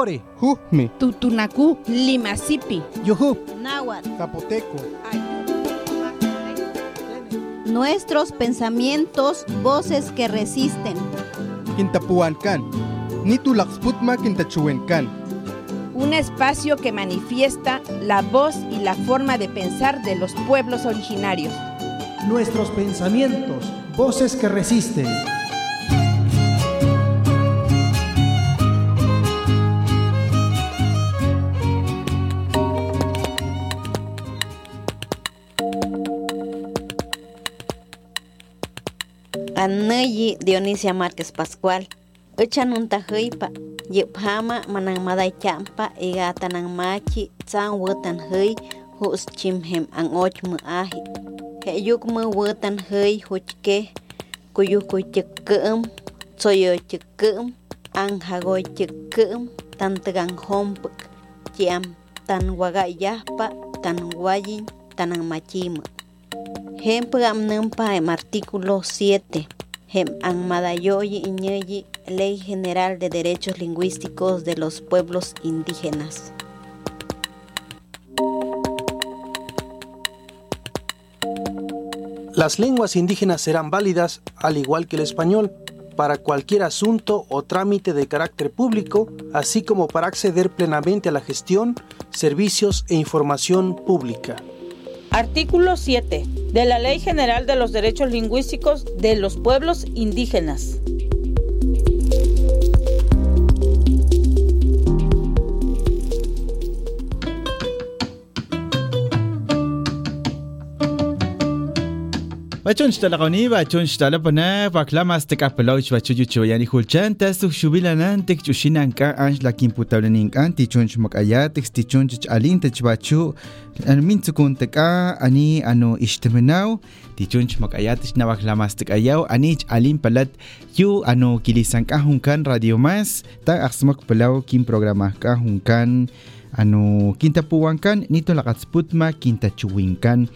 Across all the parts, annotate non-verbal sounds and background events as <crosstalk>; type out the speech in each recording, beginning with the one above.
Ore, Jujme, Tutunacu, Limasipi, Yujup, Náhuatl. Zapoteco. Nuestros pensamientos, voces que resisten. Quintapuancan. Nitulaxputma Quintachuencan. un espacio que manifiesta la voz y la forma de pensar de los pueblos originarios. Nuestros pensamientos, voces que resisten. Anneyi Dionisia Márquez Pascual, Uchanunta Huipa, Yipama Manangmaday Champa, Igatanangmachi, Tsan Wutan Hui, Hus Chimhem Ang Ochmu Ahi, Heyukmu Wutan Hui, Huchke, Kuyuku Chikum, Tsoyo Chikum, Ang Hagoy Chikum, Tantagang Hompuk, Chiam, Tan Wagayapa, Tan Wayin, Tanangmachimu. Ejemplo, Amnampa, artículo 7. Hem iñeyi Ley General de Derechos Lingüísticos de los Pueblos Indígenas. Las lenguas indígenas serán válidas, al igual que el español, para cualquier asunto o trámite de carácter público, así como para acceder plenamente a la gestión, servicios e información pública. Artículo 7 de la Ley General de los Derechos Lingüísticos de los Pueblos Indígenas. Bachon shtala qoni va chon shtala pana va klamas te kapelauch va chuyu chuyu yani hulchan ta su shubilan ante chushinan ka ans la kimputable nin ka anti chon chmakaya te sti chon chich alin te chbachu an min tsukun te ka ani ano ishtemenau ti chon chmakaya te shna va klamas te kayao ani ch alin palat yu ano kilisan kahunkan radio mas ta asmak pelau kim programa kahunkan. ano kinta puwangkan, nito la katsputma kinta chuwinkan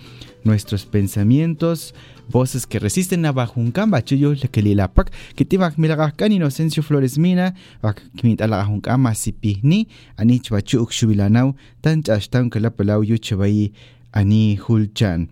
nuestros pensamientos voces que resisten a bajunkan bachuyo la que lilapak, que te bak milagahkan Inocencio Flores Mina, bak kimit alagahunkan masipihni, ani chbachu ukshubilanau, tan chashtan que la pelau yu chabai ani hulchan.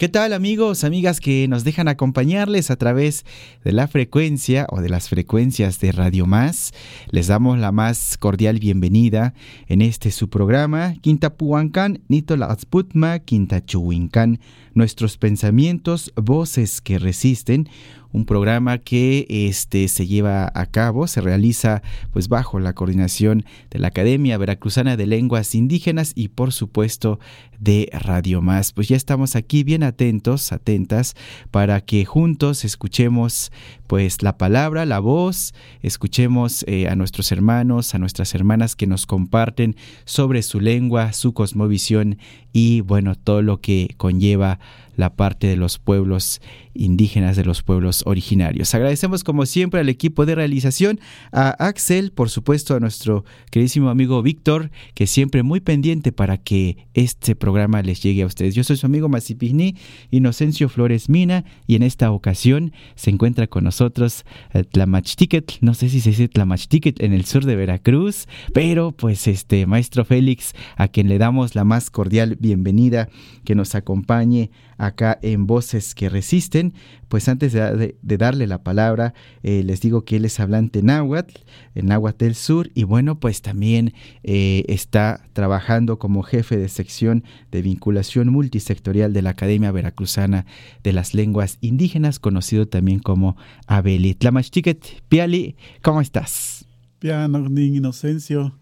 ¿Qué tal amigos, amigas que nos dejan acompañarles a través de la frecuencia o de las frecuencias de Radio Más? Les damos la más cordial bienvenida en este su programa, Quinta Puancan, Nito Laatsputma, Quinta Chuwincan, nuestros pensamientos, voces que resisten, un programa que este, se lleva a cabo, se realiza pues bajo la coordinación de la Academia Veracruzana de Lenguas Indígenas y por supuesto de Radio Más. Pues ya estamos aquí bien atentos, atentas, para que juntos escuchemos pues la palabra, la voz, escuchemos eh, a nuestros hermanos, a nuestras hermanas que nos comparten sobre su lengua, su cosmovisión y bueno, todo lo que conlleva la parte de los pueblos indígenas, de los pueblos originarios. Agradecemos como siempre al equipo de realización, a Axel, por supuesto a nuestro queridísimo amigo Víctor, que siempre muy pendiente para que este programa les llegue a ustedes. Yo soy su amigo Masipigni, Inocencio Flores Mina, y en esta ocasión se encuentra con nosotros eh, Tlamachtiquet, no sé si se dice Tlamachtiquet en el sur de Veracruz, pero pues este maestro Félix, a quien le damos la más cordial bienvenida, que nos acompañe acá en Voces que Resisten. Pues antes de, darle la palabra, eh, les digo que él es hablante náhuatl, en náhuatl del sur, y bueno, pues también eh, está trabajando como jefe de sección de vinculación multisectorial de la Academia Veracruzana de las Lenguas Indígenas, conocido también como Abeli. Tlamachtiquet, Piali, ¿cómo estás? Piano, Inocencio.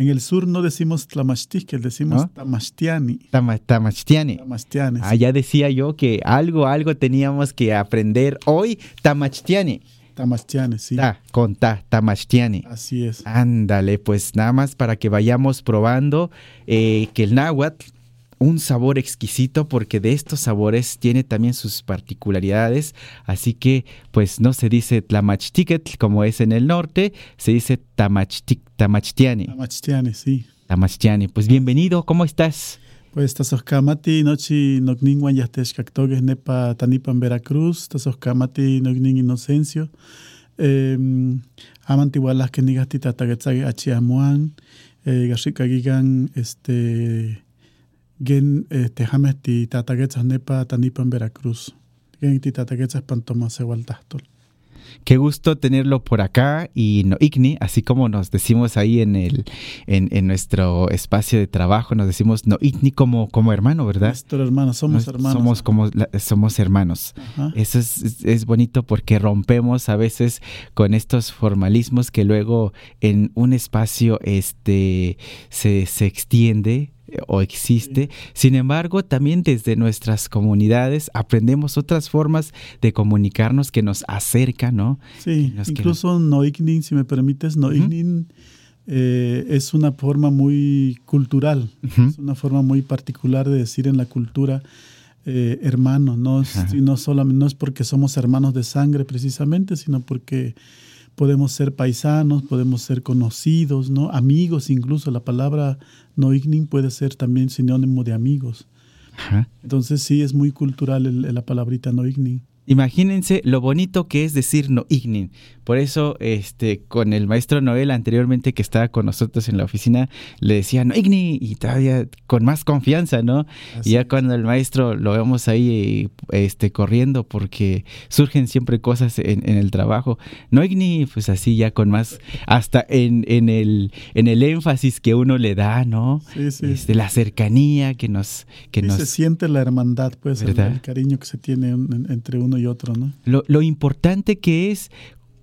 En el sur no decimos Tlamachtique, decimos. Tama- Tamachtiani. Tamashtiani. Ah, ya decía yo que algo, algo teníamos que aprender hoy. Tamachtiani. Tamashtiani, sí. Ta, con ta, tamachtiani. Así es. Ándale, pues nada más para que vayamos probando eh, que el náhuatl, un sabor exquisito, porque de estos sabores tiene también sus particularidades. Así que, pues no se dice tlamachtiquetl como es en el norte, se dice tamachtic, tamachtiani. Tamashtiani, sí. Tamachtiani. Pues bienvenido, ¿cómo estás? Pues tasoskamati nochi nokninwan yahtexkaktogues nepa tanipan Veracruz, tasoskamati noknin Inocencio. eh, amantiwalas que nigas titatagetzage achiamuan, eh, este, gen, este, james titatagetzas nepa tanipan Veracruz. Gen titatagetzas pantomase waltahtol. Qué gusto tenerlo por acá y no Igni, así como nos decimos ahí en el en, en nuestro espacio de trabajo, nos decimos no Igni como, como hermano, ¿verdad? Nuestro hermano, somos Nos- hermanos. Somos como somos hermanos. Ajá. Eso es, es- es bonito porque rompemos a veces con estos formalismos que luego en un espacio este se, se extiende o existe. Sin embargo, también desde nuestras comunidades aprendemos otras formas de comunicarnos que nos acercan, ¿no? Sí, que incluso Noignin, si me permites, Noignin eh, es una forma muy cultural, es una forma muy particular de decir en la cultura eh, hermano, no no solamente no es porque somos hermanos de sangre precisamente, sino porque podemos ser paisanos, podemos ser conocidos, ¿no? Amigos incluso, la palabra Noignin puede ser también sinónimo de amigos. Ajá. Entonces sí es muy cultural el- la palabrita Noignin. Imagínense lo bonito que es decir no ignin. Por eso, este, con el maestro Noel anteriormente que estaba con nosotros en la oficina, le decía no igni y todavía con más confianza, ¿no? Así y ya es. cuando el maestro lo vemos ahí este, corriendo porque surgen siempre cosas en, en el trabajo. No igni, pues así ya con más, hasta en, en, el, en el énfasis que uno le da, ¿no? Sí, sí, Este, la cercanía que nos... Que Sí, nos se siente la hermandad, pues, el, el cariño que se tiene entre uno y otro, ¿no? lo, lo importante que es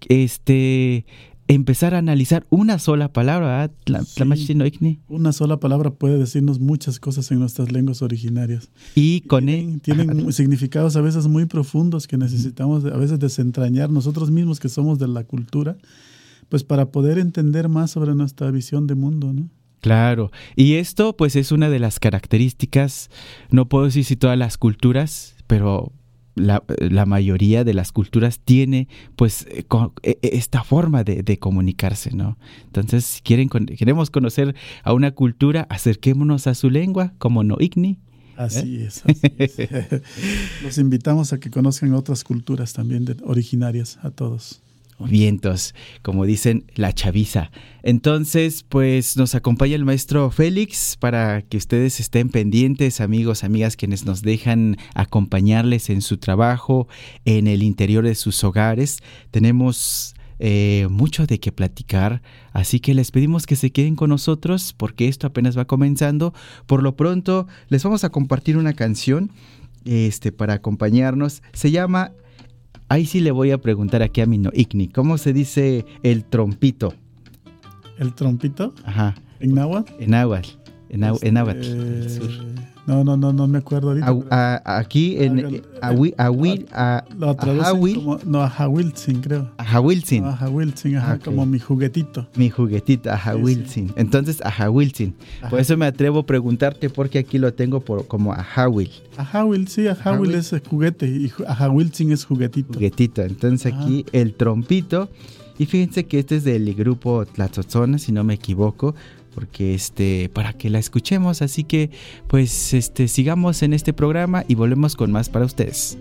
este empezar a analizar una sola palabra, Sí. Una sola palabra puede decirnos muchas cosas en nuestras lenguas originarias. y con tienen, él tienen significados a veces muy profundos que necesitamos a veces desentrañar nosotros mismos que somos de la cultura, pues para poder entender más sobre nuestra visión de mundo, ¿no? Claro, y esto pues es una de las características, no puedo decir si todas las culturas, pero la, la mayoría de las culturas tiene pues eh, eh, eh, esta forma de, de comunicarse, ¿no? Entonces, si quieren, queremos conocer a una cultura, acerquémonos a su lengua, como no igni. Así es. así es. <laughs> Los invitamos a que conozcan otras culturas también de- originarias a todos. Vientos, como dicen la chaviza. Entonces, pues nos acompaña el maestro Félix para que ustedes estén pendientes, amigos, amigas, quienes nos dejan acompañarles en su trabajo, en el interior de sus hogares. Tenemos eh, mucho de qué platicar, así que les pedimos que se queden con nosotros porque esto apenas va comenzando. Por lo pronto, les vamos a compartir una canción este, para acompañarnos. Se llama Ahí sí le voy a preguntar aquí a mi no Igni, ¿cómo se dice el trompito? ¿El trompito Ajá, en náhuatl? en náhuatl, en, náhu- en náhuatl, Este, del sur. No, no, no, no me acuerdo ahorita. Pero- a- aquí en Hágalo. Awi- Awi- a- Lo traducen como, no, Ajahuiltzin, creo. Ajahuiltzin, Ajahuiltzin, ajá, Ah, ok. como mi juguetito. mi juguetito, Ajahuiltzin. Entonces, Ajahuiltzin. Por Ajá. eso me atrevo a preguntarte porque aquí lo tengo por, como Ajahuil, Ajahuil, sí, Ajahuil es juguete y Ajahuiltzin es juguetito. juguetito. Entonces Ajá. aquí el trompito. Y fíjense que este es del grupo Tlatzotzona, si no me equivoco, porque este para que la escuchemos, así que pues este sigamos en este programa y volvemos con más para ustedes.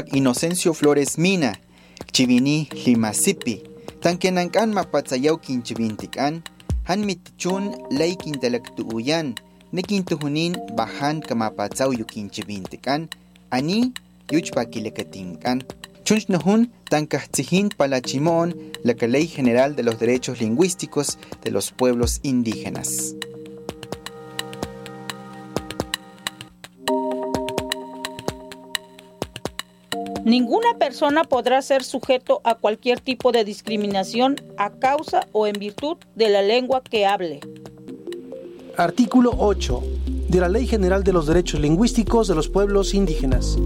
Inocencio Flores Mina, Chivini Limasipi, Tankenankan mapatsayaw kinchivintikan, han mitchun lay kintalaktuuyan, nekintuhunin bahan kamapatsaw yukinchivintikan, ani yuchpakilakatinkan. Chunch nahun tankahtsihin palachimon la Ley General de los Derechos Lingüísticos de los Pueblos Indígenas. Ninguna persona podrá ser sujeto a cualquier tipo de discriminación a causa o en virtud de la lengua que hable. Artículo 8 de la Ley General de los Derechos Lingüísticos de los Pueblos Indígenas.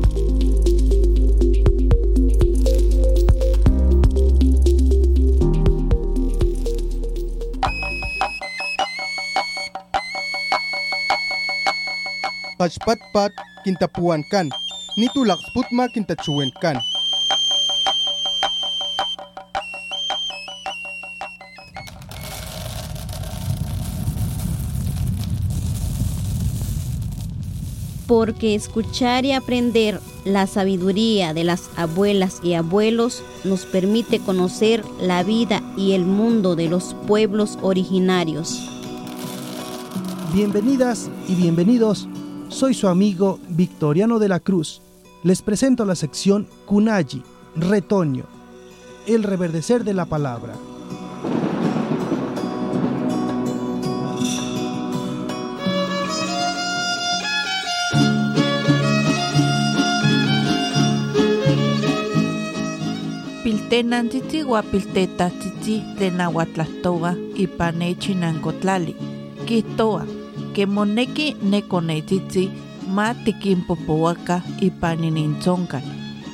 Pachpatpat kintapuan kan, nitulak sputma kan. porque escuchar y aprender la sabiduría de las abuelas y abuelos nos permite conocer la vida y el mundo de los pueblos originarios. Bienvenidas y bienvenidos. Soy su amigo Victoriano de la Cruz. Les presento la sección Kunayi, Retoño, el reverdecer de la palabra. Piltenantitzi guapiltetatitzi de Nahuatlahtoa ipanechi nankotlali. Kihtoa, que moneki nekonetzitzi ma tikinpopouaka ipaninintzonkal,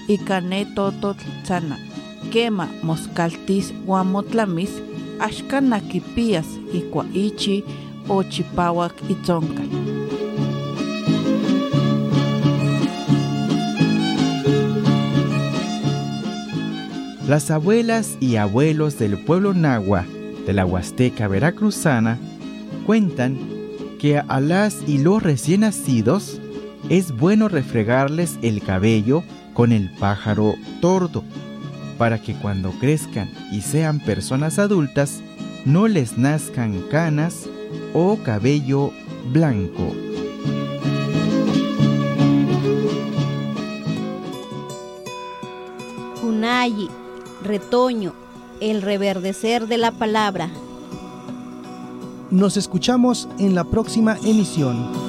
ika ne tototl tzana. Kema moskaltis uan motlamis, axka nakipias ikua ichi o chipawak itzonkal. Las abuelas y abuelos del pueblo nahua de la Huasteca Veracruzana cuentan que a las y los recién nacidos es bueno refregarles el cabello con el pájaro tordo para que cuando crezcan y sean personas adultas no les nazcan canas o cabello blanco. Kunayi, retoño, el reverdecer de la palabra. Nos escuchamos en la próxima emisión.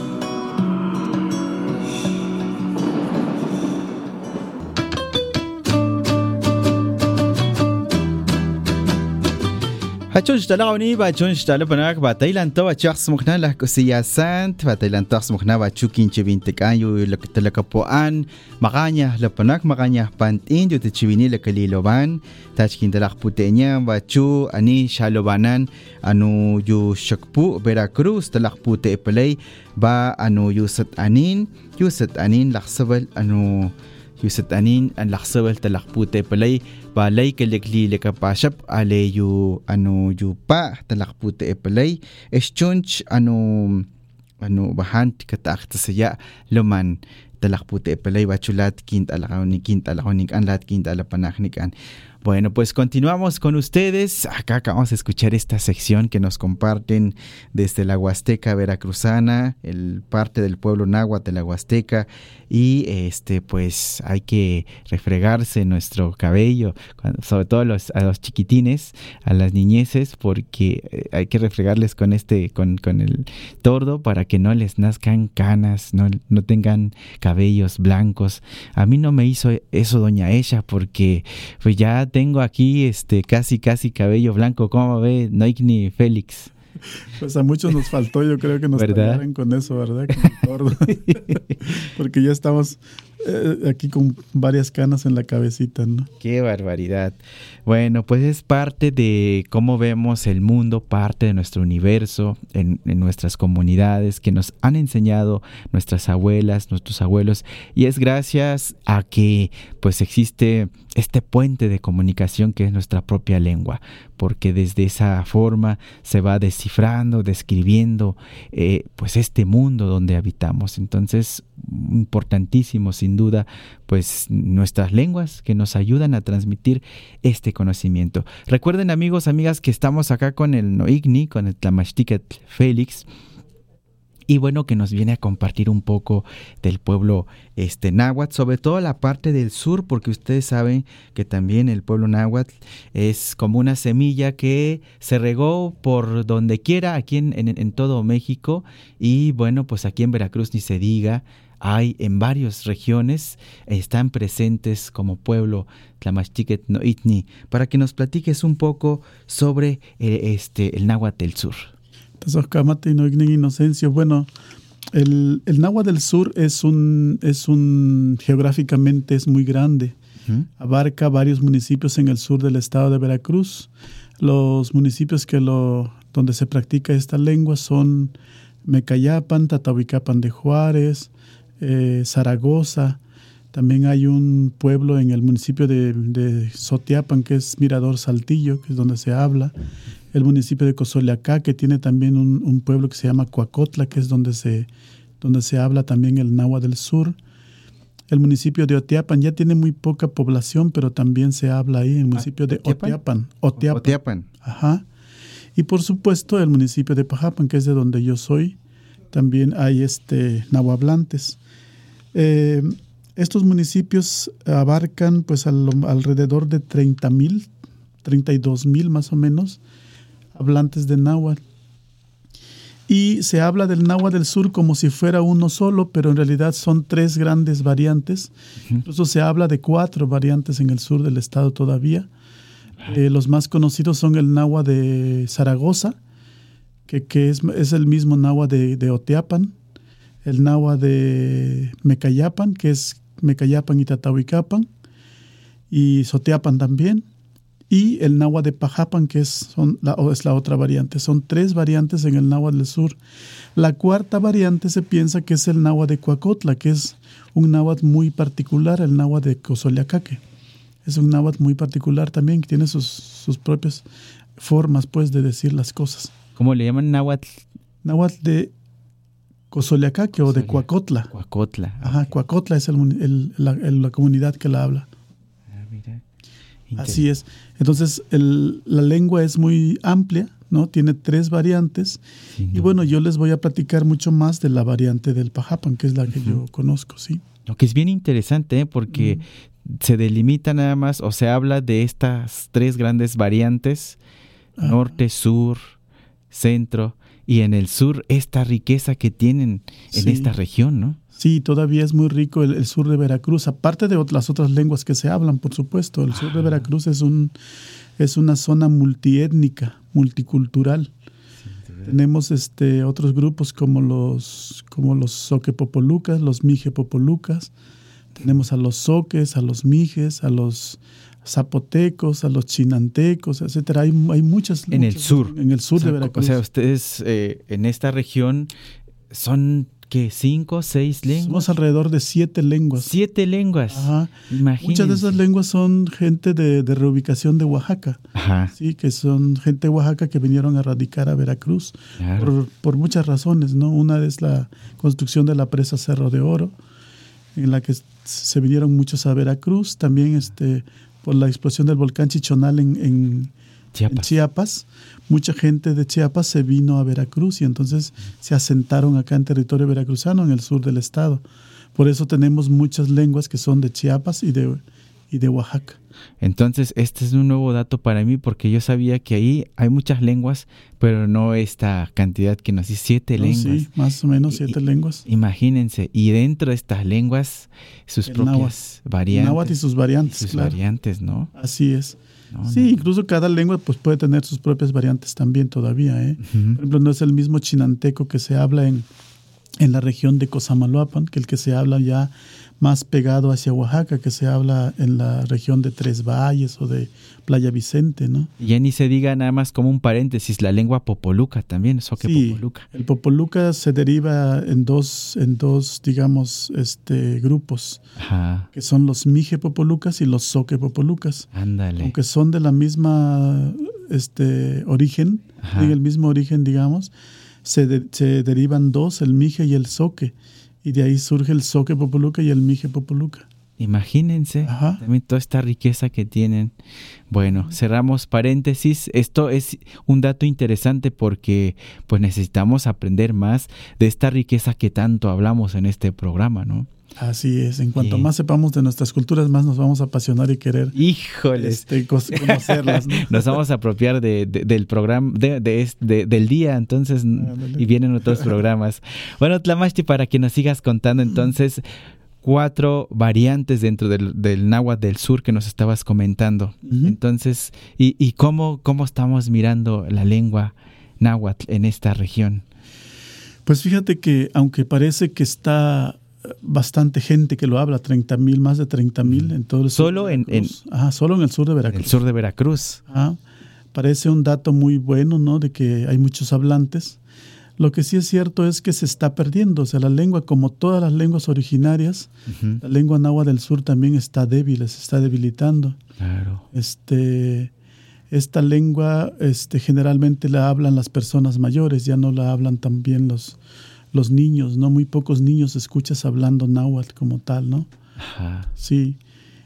بچون شتا لغونی بچون شتا لپنک با تایلان تو بچو اخس مخنان لحکو سیاسانت با تایلان تو اخس مخنان بچو کین چه بین تکان یو لکت لکپو آن مغانیا لپنک مغانیا پانت این جو تچوینی لکلی لوان تاچ کین تلاخ پوتینیا بچو انی شالو بانان انو یو شکپو بیرا کروز تلاخ پوتی اپلی با انو یو ست انین یو ست انین لخصول انو yusat anin an laksabal talakpute palay balay kalikli lekapashap ale yu ano yu pa talakpute e palay eschunch ano ano bahan katak tasaya luman talakpute pelay bachulat kint alajoni kint alajonik an lat kint alapanajnik an bueno, pues continuamos con ustedes. Acá acabamos de escuchar esta sección que nos comparten desde la Huasteca Veracruzana, el parte del pueblo náhuatl de la Huasteca. Y este, pues hay que refregarse nuestro cabello, sobre todo a los, a los chiquitines, a las niñeces, porque eh, hay que refregarles con este, con, con el tordo para que no les nazcan canas, no, no tengan cabellos blancos. A mí no me hizo eso doña Esha porque pues ya tengo aquí este casi casi cabello blanco. ¿Cómo ve Noikni Félix? <laughs> Pues a muchos nos faltó, yo creo que nos tallaran con eso, ¿verdad? Con <laughs> <laughs> Porque ya estamos eh, aquí con varias canas en la cabecita, ¿no? Qué barbaridad. Bueno, pues es parte de cómo vemos el mundo, parte de nuestro universo, en, nuestras comunidades que nos han enseñado nuestras abuelas, nuestros abuelos, y es gracias a que pues existe este puente de comunicación que es nuestra propia lengua, porque desde esa forma se va descifrando, describiendo eh, pues este mundo donde habitamos. Entonces, importantísimo sin duda, pues nuestras lenguas que nos ayudan a transmitir este conocimiento. Recuerden amigos, amigas, que estamos acá con el Noigni, con el Tlamashtiket Félix, y bueno que nos viene a compartir un poco del pueblo este náhuatl, sobre todo la parte del sur, porque ustedes saben que también el pueblo náhuatl es como una semilla que se regó por donde quiera aquí en, en todo México y bueno pues aquí en Veracruz ni se diga hay en varias regiones, están presentes como pueblo Tlamachtiquet Noitni, para que nos platiques un poco sobre eh, este, el náhuatl del sur. Inocencio, bueno, el, el náhuatl del sur es un, es un, geográficamente es muy grande, abarca varios municipios en el sur del estado de Veracruz. Los municipios que lo, donde se practica esta lengua son Mecayapan, Tatahuicapan de Juárez, eh, Zaragoza. También hay un pueblo en el municipio de, Sotiapan, que es Mirador Saltillo, que es donde se habla. El municipio de Cozoleacá, que tiene también un, pueblo que se llama Coacotla, que es donde se, donde se habla también el náhuatl del sur. El municipio de Otiapan ya tiene muy poca población, pero también se habla ahí, en el municipio de Otiapan. Otiapan. Ajá. Y por supuesto el municipio de Pajapan, que es de donde yo soy, también hay este nahuablantes. Eh, estos municipios abarcan pues alrededor de 30 mil, 32 mil más o menos hablantes de náhuatl. Y se habla del náhuatl del sur como si fuera uno solo, pero en realidad son tres grandes variantes. Incluso se habla de cuatro variantes en el sur del estado todavía. Eh, los más conocidos son el náhuatl de Zaragoza, que, es, es, el mismo náhuatl de, de Oteapan, el Nahua de Mecayapan, que es Mecayapan y Tatahuicapan, y Soteapan también, y el Nahua de Pajapan, que es, son la, es la otra variante. Son tres variantes en el náhuatl del sur. La cuarta variante se piensa que es el náhuatl de Coacotla, que es un náhuatl muy particular, el náhuatl de Cozoleacaque. Es un náhuatl muy particular también, que tiene sus, sus propias formas pues, de decir las cosas. ¿Cómo le llaman náhuatl? Náhuatl de Cozoleacaque o de Cuacotla. Cuacotla. Ajá, Cuacotla es el, la, comunidad que la habla. Ah, Así es. Entonces, la lengua es muy amplia, ¿no? Tiene tres variantes. y bueno, yo les voy a platicar mucho más de la variante del Pajapan, que es la que yo conozco, ¿sí? Lo que es bien interesante, ¿eh? porque se delimita nada más, o se habla de estas tres grandes variantes, norte, sur, centro, y en el sur esta riqueza que tienen en esta región, ¿no? Sí, todavía es muy rico el, sur de Veracruz, aparte de las otras lenguas que se hablan, por supuesto. El sur de Veracruz es, un, es una zona multiétnica, multicultural. Tenemos este, otros grupos como los, como los soquepopolucas, los mijepopolucas. Tenemos a los soques, a los mijes, a los zapotecos, a los chinantecos, etcétera. Hay, hay muchas. En el sur. En el sur de Veracruz. O sea, ustedes eh, en esta región son ¿qué? ¿Cinco, seis lenguas? Somos alrededor de siete lenguas. Siete lenguas. Ajá. Muchas de esas lenguas son gente de, reubicación de Oaxaca. Ajá. Sí, que son gente de Oaxaca que vinieron a radicar a Veracruz por, por, muchas razones, ¿no? Una es la construcción de la presa Cerro de Oro en la que se vinieron muchos a Veracruz, también este, por la explosión del volcán Chichonal en, en, Chiapas. en Chiapas. Mucha gente de Chiapas se vino a Veracruz y entonces se asentaron acá en territorio veracruzano, en el sur del estado. Por eso tenemos muchas lenguas que son de Chiapas y de, y de Oaxaca. Entonces, este es un nuevo dato para mí porque yo sabía que ahí hay muchas lenguas, pero no esta cantidad que nos dice siete ¿no? lenguas. Sí, más o menos siete lenguas. Imagínense, y dentro de estas lenguas, sus El propias náhuatl. variantes. Náhuatl y sus variantes, sus claro. variantes, ¿no? Así es. No, Sí, no. incluso cada lengua pues, puede tener sus propias variantes también todavía. ¿eh? Por ejemplo, no es el mismo chinanteco que se habla en, en la región de Cosamaloapan que el que se habla ya más pegado hacia Oaxaca, que se habla en la región de Tres Valles o de Playa Vicente, ¿no? Y Ya ni se diga nada más como un paréntesis, la lengua popoluca también, soque Sí, popoluca. el popoluca se deriva en dos, en dos, digamos, este, grupos, Ajá, que son los mije popolucas y los soque popolucas. ándale. aunque son de la misma este origen, Ajá. el mismo origen, digamos, se, de- se derivan dos, el mije y el soque, y de ahí surge el soque popoluca y el mije popoluca. Imagínense Ajá. también toda esta riqueza que tienen. Bueno, cerramos paréntesis. Esto es un dato interesante porque pues necesitamos aprender más de esta riqueza que tanto hablamos en este programa, ¿no? Así es, en cuanto Bien. más sepamos de nuestras culturas, más nos vamos a apasionar y querer Híjoles. este, conocerlas. ¿no? <laughs> Nos vamos a apropiar de, de- del programa, de, del día, entonces, Ándale. y vienen otros programas. Bueno, Tlamashti, para que nos sigas contando, entonces, cuatro variantes dentro del, del náhuatl del sur que nos estabas comentando. Entonces, ¿y, y cómo, cómo estamos mirando la lengua náhuatl en esta región? Pues fíjate que aunque parece que está bastante gente que lo habla, 30 mil, más de 30 mil en todo el sur Solo de en- Veracruz. Ajá, solo en el sur de En Veracruz. el sur de Veracruz. Ah, parece un dato muy bueno, ¿no? De que hay muchos hablantes. Lo que sí es cierto es que se está perdiendo. O sea, la lengua, como todas las lenguas originarias, la lengua náhuatl del sur también está débil, se está debilitando. Claro. Este, esta lengua este, generalmente la hablan las personas mayores, ya no la hablan también los, los niños, ¿no? Muy pocos niños escuchas hablando náhuatl como tal, ¿no? Ajá. Sí,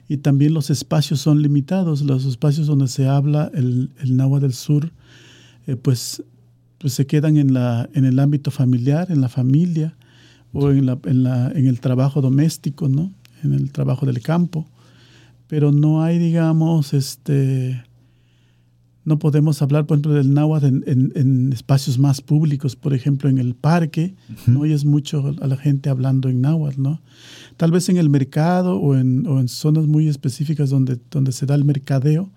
y también los espacios son limitados, los espacios donde se habla el, el náhuatl del sur, eh, pues, pues se quedan en, la, en el ámbito familiar, en la familia, o en, la, en, la, en el trabajo doméstico, ¿no? En el trabajo del campo. Pero no hay, digamos, este... No podemos hablar, por ejemplo, del náhuatl en, en- en espacios más públicos, por ejemplo, en el parque, no oyes mucho a la gente hablando en náhuatl, ¿no? Tal vez en el mercado o en, o en zonas muy específicas donde, donde se da el mercadeo,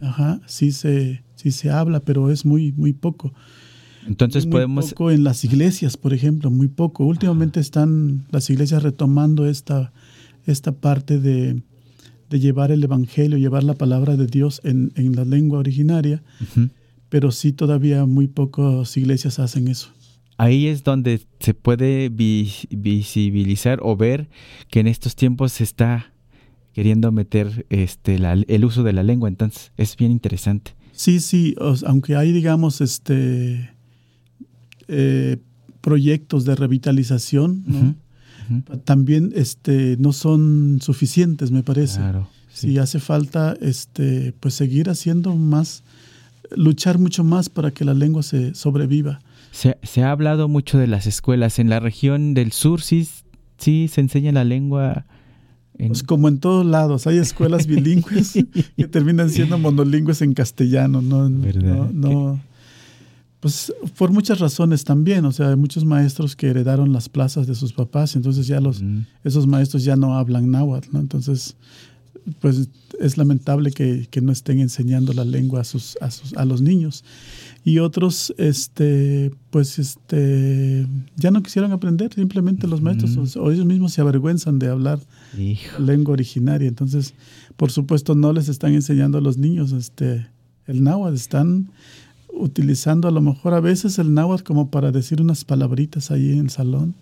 ajá, sí se, sí se habla, pero es muy, muy poco. Entonces muy podemos... poco en las iglesias, por ejemplo, muy poco. Últimamente están las iglesias retomando esta, esta parte de, de llevar el evangelio, llevar la palabra de Dios en, en la lengua originaria, pero sí todavía muy pocas iglesias hacen eso. Ahí es donde se puede vi- visibilizar o ver que en estos tiempos se está queriendo meter este la- el uso de la lengua, entonces es bien interesante. Sí, sí, aunque hay, digamos, este eh, proyectos de revitalización, ¿no? También este, no son suficientes, me parece. Claro. Sí, hace falta este, pues seguir haciendo más, luchar mucho más para que la lengua se sobreviva. Se, se ha hablado mucho de las escuelas en la región del sur, sí, sí se enseña la lengua. En... Pues como en todos lados, hay escuelas bilingües <laughs> que terminan siendo monolingües en castellano, ¿no? ¿Verdad? No, no- pues por muchas razones también, o sea, hay muchos maestros que heredaron las plazas de sus papás, entonces ya los, Mm, esos maestros ya no hablan náhuatl, ¿no? Entonces, pues es lamentable que, que no estén enseñando la lengua a sus, a sus, a los niños. Y otros, este, pues, este, ya no quisieron aprender, simplemente los maestros, o, o ellos mismos se avergüenzan de hablar hijo. lengua originaria. Entonces, por supuesto, no les están enseñando a los niños este, el náhuatl, están utilizando a lo mejor a veces el náhuatl como para decir unas palabritas ahí en el salón.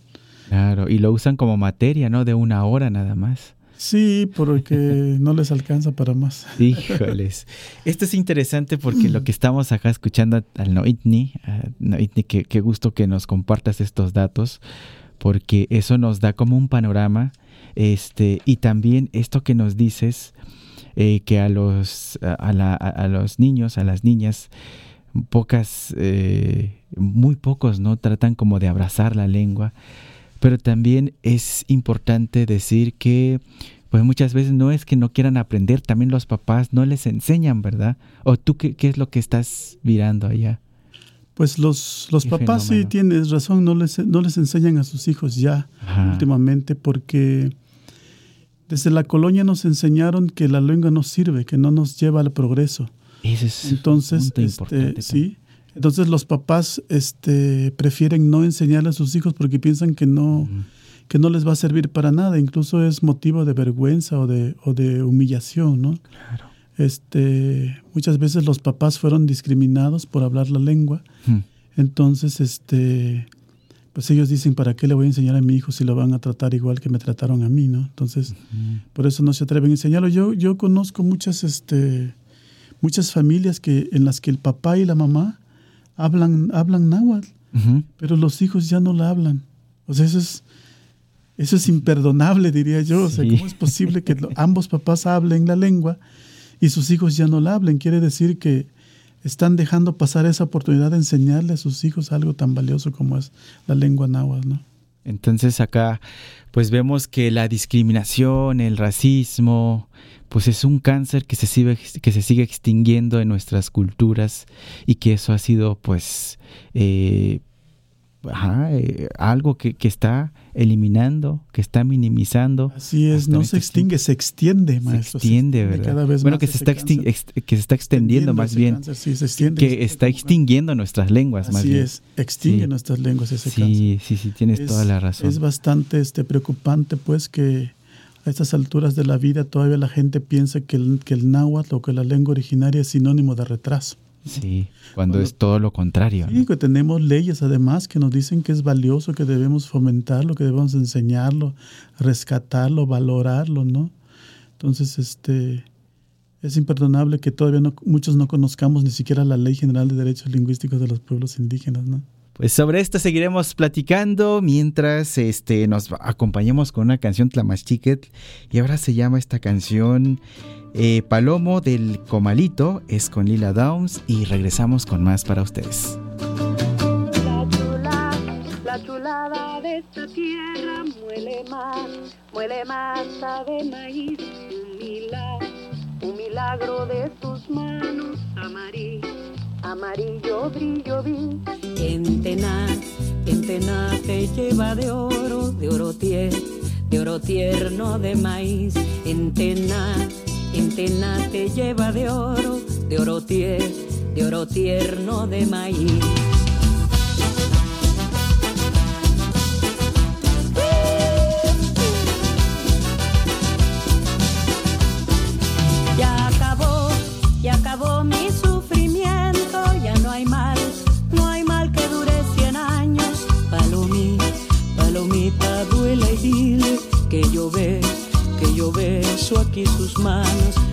Claro, y lo usan como materia, ¿no? De una hora nada más. Sí, porque <laughs> no les alcanza para más. Híjoles. Esto es interesante porque lo que estamos acá escuchando al Noitni, Noitni, qué, qué gusto que nos compartas estos datos, porque eso nos da como un panorama Este, y también esto que nos dices, eh, que a los, a, la- a los niños, a las niñas, pocas, eh, muy pocos, ¿no? Tratan como de abrazar la lengua. Pero también es importante decir que, pues muchas veces no es que no quieran aprender, también los papás no les enseñan, ¿verdad? ¿O tú qué, qué es lo que estás mirando allá? Pues los, los papás sí tienes razón, no les, no les enseñan a sus hijos ya Ajá. últimamente porque desde la colonia nos enseñaron que la lengua no sirve, que no nos lleva al progreso. Ese es Entonces, un este, sí, entonces los papás este, prefieren no enseñarle a sus hijos porque piensan que no, que no les va a servir para nada, incluso es motivo de vergüenza o de, o de humillación, ¿no? Claro. Este, muchas veces los papás fueron discriminados por hablar la lengua, entonces, este, pues ellos dicen, ¿para qué le voy a enseñar a mi hijo si lo van a tratar igual que me trataron a mí, ¿no? Entonces, por eso no se atreven a enseñarlo. Yo, yo conozco muchas, este, muchas familias que, en las que el papá y la mamá hablan, hablan náhuatl, pero los hijos ya no la hablan. O sea, eso es, eso es imperdonable, diría yo. O sea. ¿cómo es posible que ambos papás hablen la lengua y sus hijos ya no la hablen? Quiere decir que están dejando pasar esa oportunidad de enseñarle a sus hijos algo tan valioso como es la lengua náhuatl, ¿no? Entonces acá pues vemos que la discriminación, el racismo, pues es un cáncer que se sigue, que se sigue extinguiendo en nuestras culturas y que eso ha sido pues eh, ajá, eh, algo que, que está eliminando, que está minimizando. Así es, no se extingue, se extiende, Se maestro. extiende, ¿verdad? cada vez bueno, más que se, está que se está extendiendo más bien, sí, se extiende. que está extinguiendo nuestras lenguas más Así bien. es, extingue Sí. nuestras lenguas ese Sí, cáncer. sí, sí, tienes Es- toda la razón. Es bastante este, preocupante, pues, que a estas alturas de la vida todavía la gente piensa que el, que el náhuatl o que la lengua originaria es sinónimo de retraso. Sí, <laughs> cuando Cuando- es todo lo contrario. ¿no? Sí, que tenemos leyes además que nos dicen que es valioso, que debemos fomentarlo, que debemos enseñarlo, rescatarlo, valorarlo, ¿no? Entonces, este, es imperdonable que todavía no, muchos no conozcamos ni siquiera la Ley General de Derechos Lingüísticos de los Pueblos Indígenas, ¿no? Pues sobre esto seguiremos platicando mientras este, nos acompañemos con una canción Tlamachtiquetl. Y ahora se llama esta canción eh, Palomo del Comalito. Es con Lila Downs y regresamos con más para ustedes. La chulada, la chulada de esta tierra muele más, muele masa de maíz, un milagro, un milagro de tus manos, amarillo, amarillo brillo vi. En Tena, en Tena te lleva de oro, de oro tierno, de oro tierno de maíz, en Tena, en Tena te lleva de oro, de oro tierno, de oro tierno de maíz. Aquí sus manos.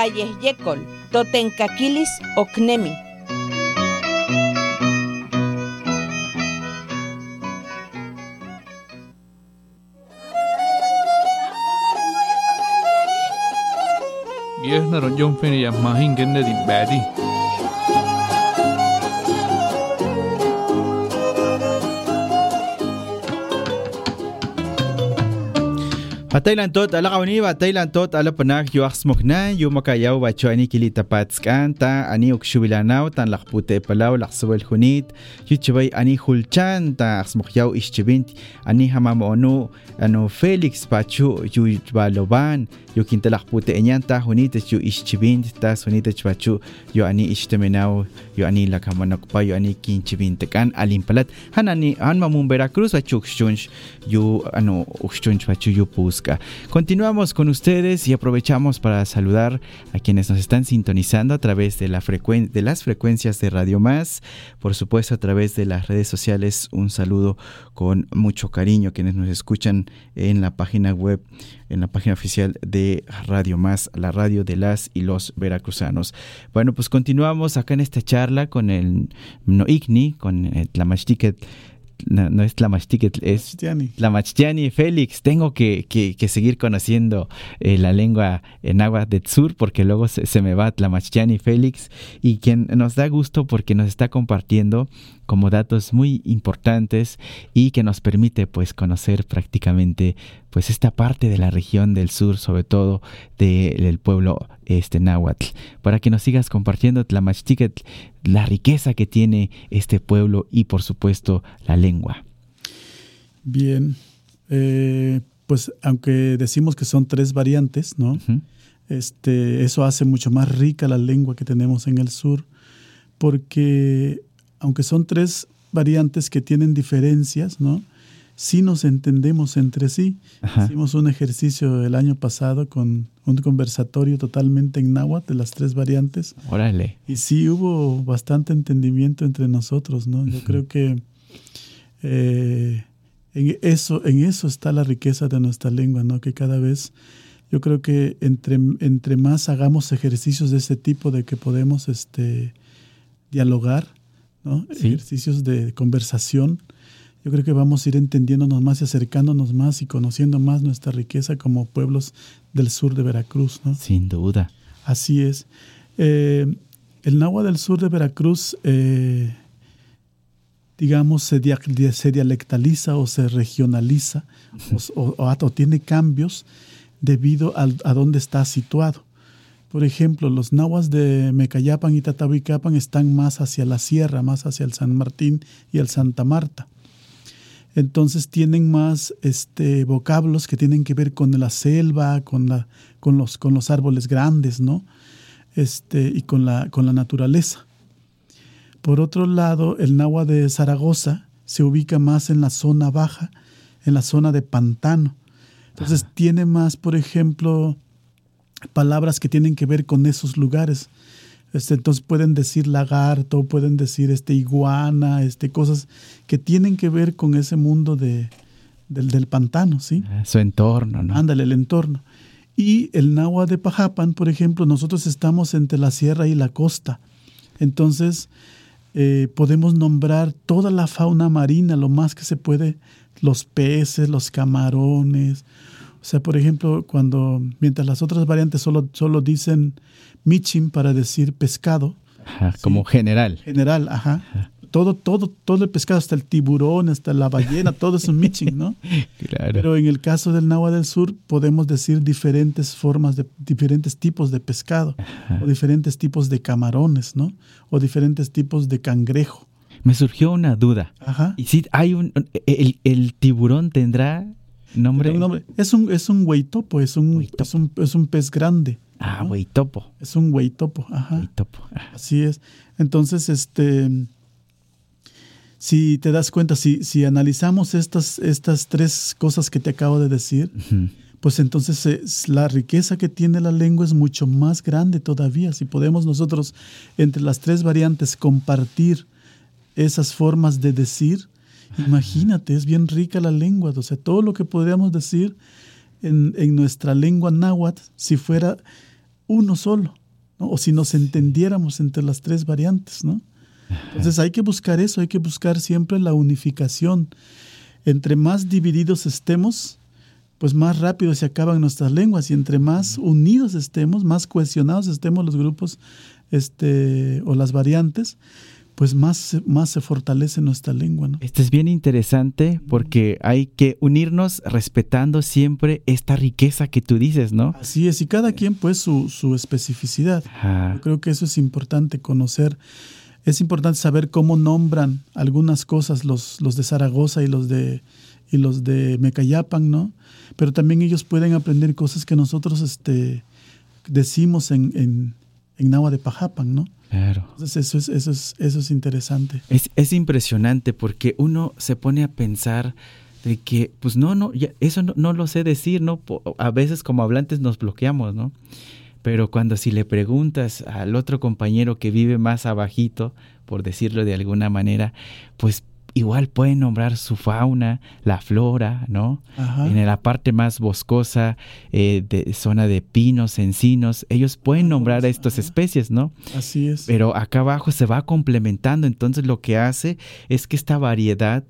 Totlayehyecol, totencaquilis ocnemi. Yes na ron yung fini ya mahin ganda din Pataylan tot ala kawni pataylan tot ala panak yu aksmokna yu makayaw bacho ani kilita patskan ta ani ukshubilanaw tan lakpute palaw laksawel hunit yu chibay ani hulchan ta aksmokyaw ischibint ani hamamono ano Felix pacho yu baloban yu kintalakpute enyan ta hunit yu ischibint ta hunit pacho yu ani ishtemenaw yu ani lakamanokpa yu ani kinchibintekan alimpalat han ani han mamun Veracruz bacho ukshunch yu ano ukshunch bacho yu pus Continuamos con ustedes y aprovechamos para saludar a quienes nos están sintonizando a través de, la frecuen de las frecuencias de Radio Más, por supuesto a través de las redes sociales. Un saludo con mucho cariño quienes nos escuchan en la página web, en la página oficial de Radio Más, la radio de las y los veracruzanos. Bueno, pues continuamos acá en esta charla con el Noigni, con el Tlamachtiquet no, no es Tlamachtiquet, es Tlamachtiani Félix. Tengo que, que, que seguir conociendo eh, la lengua en agua del sur porque luego se, se, me va Tlamachtiani Félix y quien nos da gusto porque nos está compartiendo como datos muy importantes y que nos permite pues conocer prácticamente pues esta parte de la región del sur, sobre todo de, del pueblo este náhuatl, para que nos sigas compartiendo Tlamachtiquet, la riqueza que tiene este pueblo y por supuesto la lengua. Bien, eh, pues aunque decimos que son tres variantes, ¿no? Uh -huh. Este, eso hace mucho más rica la lengua que tenemos en el sur, porque aunque son tres variantes que tienen diferencias, ¿no? Sí nos entendemos entre sí. Ajá. Hicimos un ejercicio el año pasado con un conversatorio totalmente en náhuatl de las tres variantes. Órale. Y sí hubo bastante entendimiento entre nosotros, ¿no? Yo uh -huh. creo que eh, en, eso, en eso está la riqueza de nuestra lengua, ¿no? Que cada vez, yo creo que entre, entre más hagamos ejercicios de ese tipo, de que podemos este, dialogar, ¿no? Sí. Ejercicios de conversación. Yo creo que vamos a ir entendiéndonos más y acercándonos más y conociendo más nuestra riqueza como pueblos del sur de Veracruz, ¿no? Sin duda. Así es. Eh, el náhuatl del sur de Veracruz, eh, digamos, se, dia se, dialectaliza o se regionaliza o, o, o, tiene cambios debido a, a dónde está situado. Por ejemplo, los nahuas de Mecayapan y Tatahuicapan están más hacia la sierra, más hacia el San Martín y el Santa Marta. Entonces tienen más este, vocablos que tienen que ver con la selva, con, la, con, los, con los árboles grandes, ¿no? Este, y con la, con la naturaleza. Por otro lado, el náhuatl de Zaragoza se ubica más en la zona baja, en la zona de pantano. Entonces Ajá. tiene más, por ejemplo, palabras que tienen que ver con esos lugares. Este, entonces pueden decir lagarto, pueden decir este iguana, este, cosas que tienen que ver con ese mundo de, del, del pantano, ¿sí? Ah, Su entorno, ¿no? Ándale, el entorno. Y el náhuatl de Pajapan, por ejemplo, nosotros estamos entre la sierra y la costa. Entonces, eh, podemos nombrar toda la fauna marina, lo más que se puede, los peces, los camarones. O sea, por ejemplo, cuando, mientras las otras variantes solo, solo dicen michim para decir pescado, Ajá, como general. general, ajá. Todo, todo, todo el pescado, hasta el tiburón, hasta la ballena, todo es un miching, ¿no? <laughs> Claro. Pero en el caso del náhuatl del sur podemos decir diferentes formas de diferentes tipos de pescado o diferentes tipos de camarones, ¿no? O diferentes tipos de cangrejo. Me surgió una duda. Ajá. Y si hay un el, el tiburón tendrá nombre. Tiene un nombre. Es un es un hueitopo, es un, es un es un pez grande. Ah, hueitopo. Es un hueitopo, ajá. Hueitopo. Así es. Entonces, este si te das cuenta, si, si analizamos estas, estas tres cosas que te acabo de decir, pues entonces es- la riqueza que tiene la lengua es mucho más grande todavía. Si podemos nosotros entre las tres variantes compartir esas formas de decir, imagínate, es bien rica la lengua. O sea, todo lo que podríamos decir en, en nuestra lengua náhuatl, si fuera uno solo, ¿no? o si nos entendiéramos entre las tres variantes, ¿no? Entonces hay que buscar eso, hay que buscar siempre la unificación. Entre más divididos estemos, pues más rápido se acaban nuestras lenguas y entre más unidos estemos, más cohesionados estemos los grupos este, o las variantes, pues más, se- más se fortalece nuestra lengua. ¿no? Esto es bien interesante porque hay que unirnos respetando siempre esta riqueza que tú dices, ¿no? Así es, y cada quien pues su, su especificidad. Ajá. Yo creo que eso es importante conocer. Es importante saber cómo nombran algunas cosas los, los de Zaragoza y los de, y los de Mecayapan, ¿no? Pero también ellos pueden aprender cosas que nosotros este, decimos en, en, en Nahua de Pajapan, ¿no? Claro. Entonces eso es, eso es, eso es interesante. Es, es impresionante porque uno se pone a pensar de que, pues no, no, ya, eso no, no lo sé decir, ¿no? A veces como hablantes nos bloqueamos, ¿no? Pero cuando si le preguntas al otro compañero que vive más abajito, por decirlo de alguna manera, pues igual puede nombrar su fauna, la flora, ¿no? Ajá. En la parte más boscosa, eh, de zona de pinos, encinos, ellos pueden nombrar a estas especies, ¿no? Así es. Pero acá abajo se va complementando, entonces lo que hace es que esta variedad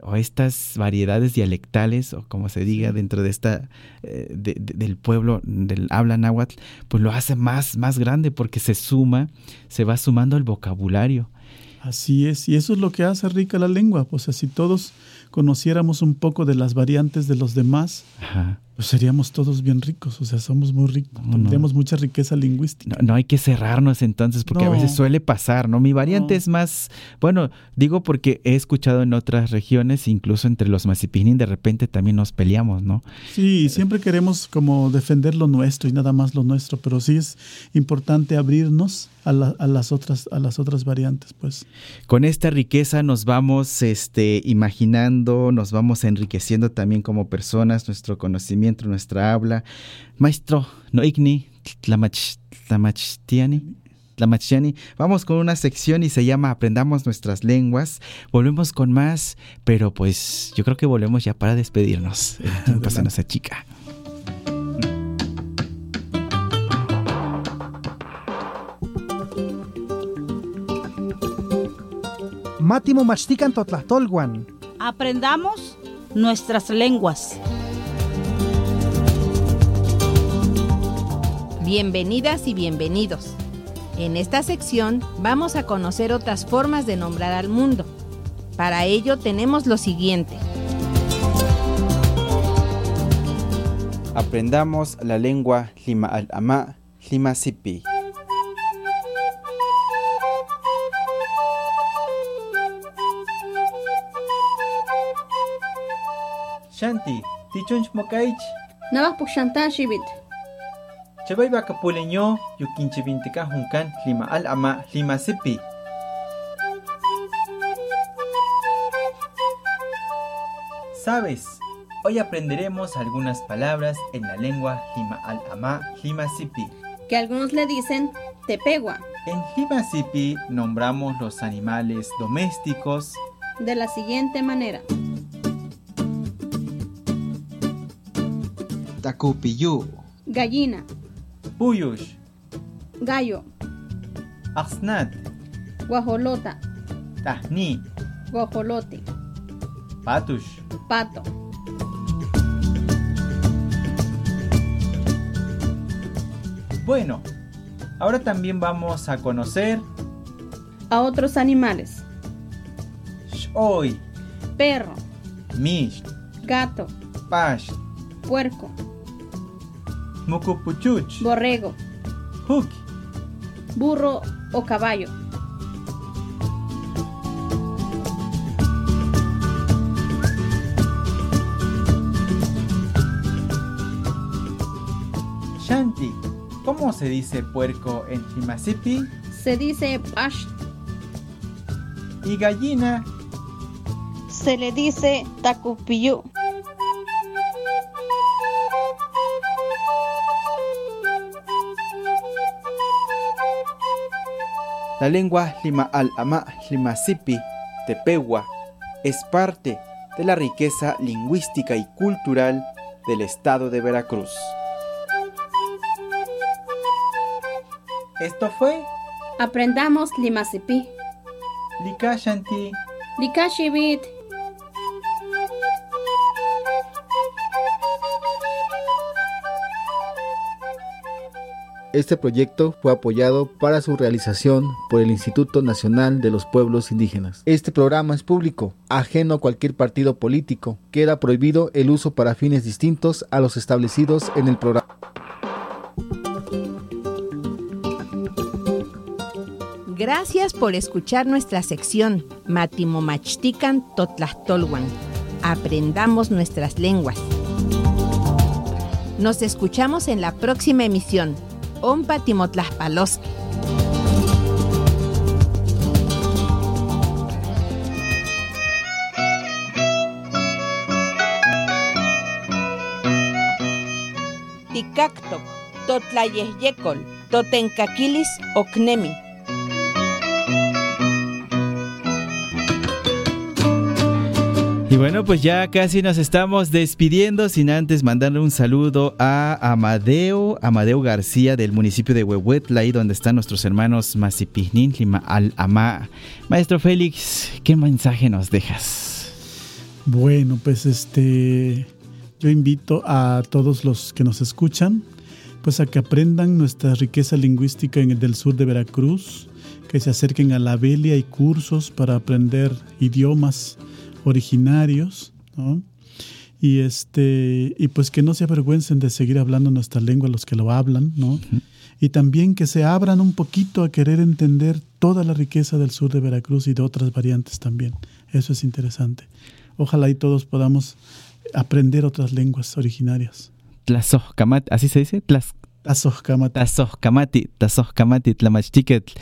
o estas variedades dialectales o como se diga dentro de esta eh, de- de- del pueblo del habla náhuatl, pues lo hace más más grande porque se suma, se va sumando el vocabulario. Así es, y eso es lo que hace rica la lengua. O sea, si todos conociéramos un poco de las variantes de los demás, Ajá. Pues seríamos todos bien ricos. O sea, somos muy ricos, No, no. tendríamos mucha riqueza lingüística. No, no hay que cerrarnos entonces, porque a veces suele pasar, ¿no? Mi variante es más, bueno, digo porque he escuchado en otras regiones, incluso entre los masipinin, de repente también nos peleamos, ¿no? Sí, siempre queremos como defender lo nuestro y nada más lo nuestro, pero sí es importante abrirnos a, la- a las otras a las otras variantes, pues. Con esta riqueza nos vamos este, imaginando, nos vamos enriqueciendo también como personas, nuestro conocimiento, nuestra habla. Maestro, no igni, tlamach- tlamachtiani. Tlamachtiani. Vamos con una sección y se llama Aprendamos nuestras lenguas. Volvemos con más, pero pues yo creo que volvemos ya para despedirnos. <laughs> El tiempo se nos achica. Mátimo machtican totlahtolguan. Aprendamos nuestras lenguas. Bienvenidas y bienvenidos. En esta sección vamos a conocer otras formas de nombrar al mundo. Para ello tenemos lo siguiente. Aprendamos la lengua Lima al Ama, Lima Sipi. Shanti, tichunch mokaich, Navas puxantan xibit. chabay bakapuleño, yukinche vintica juncan, lima al ama, lima sipi. ¿Sabes? Hoy aprenderemos algunas palabras en la lengua lima al ama, lima sipi. que algunos le dicen tepegua, En Limasipi nombramos los animales domésticos de la siguiente manera. Tacupiyu, Gallina, Puyush, gallo, Axnat, guajolota, Tahni, guajolote, Patush. pato. Bueno, ahora también vamos a conocer A otros animales. Hoy, Perro, Mish, gato, Pash, puerco, Mukupuchuch, borrego, Huk, burro o caballo. Shanti. ¿Cómo se dice puerco en Limasipi? Se dice pash, Y gallina, Se le dice tacupiyu. La lengua lima al ama limasipi tepewa es parte de la riqueza lingüística y cultural del estado de Veracruz. esto fue aprendamos limasipi. Lika Shanti. Likashibit. Este proyecto fue apoyado para su realización por el Instituto Nacional de los Pueblos Indígenas. Este programa es público, ajeno a cualquier partido político. Queda prohibido el uso para fines distintos a los establecidos en el programa. Gracias por escuchar nuestra sección Matimomachtican Totlachtolwan. Aprendamos nuestras lenguas. Nos escuchamos en la próxima emisión. Ompa Timotlaspaloski. Ticactoc, Totlayehyecol, Totencaquilis Ocnemi. Y bueno, pues ya casi nos estamos despidiendo sin antes mandarle un saludo a Amadeo, Amadeo García del municipio de Huehuetla, ahí donde están nuestros hermanos Masipignin, Lima al Amá. Maestro Félix, ¿qué mensaje nos dejas? Bueno, pues este yo invito a todos los que nos escuchan pues a que aprendan nuestra riqueza lingüística en el del sur de Veracruz, que se acerquen a la Belia, hay cursos para aprender idiomas originarios, ¿no? Y este y pues que no se avergüencen de seguir hablando nuestra lengua los que lo hablan, ¿no? Y también que se abran un poquito a querer entender toda la riqueza del sur de Veracruz y de otras variantes también. Eso es interesante. Ojalá y todos podamos aprender otras lenguas originarias. ¿así se dice? Tlaz... Tazojcamati, Tazojcamati, Tlamachtiquet.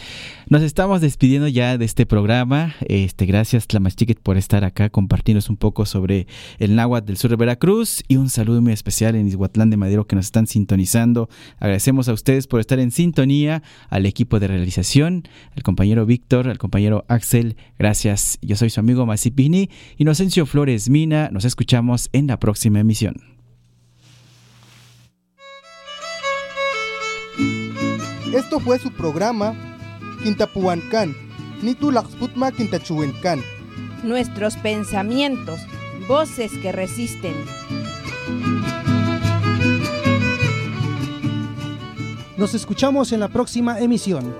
Nos estamos despidiendo ya de este programa. Este, gracias, Tlamachtiquet, por estar acá, compartirnos un poco sobre el náhuatl del sur de Veracruz y un saludo muy especial en Izhuatlán de Madero que nos están sintonizando. Agradecemos a ustedes por estar en sintonía, al equipo de realización, al compañero Víctor, al compañero Axel. Gracias. Yo soy su amigo Masipini, Inocencio Flores Mina. Nos escuchamos en la próxima emisión. Esto fue su programa Quintapuancán, Nitulaxputma Quintachuencán. Nuestros pensamientos, voces que resisten. Nos escuchamos en la próxima emisión.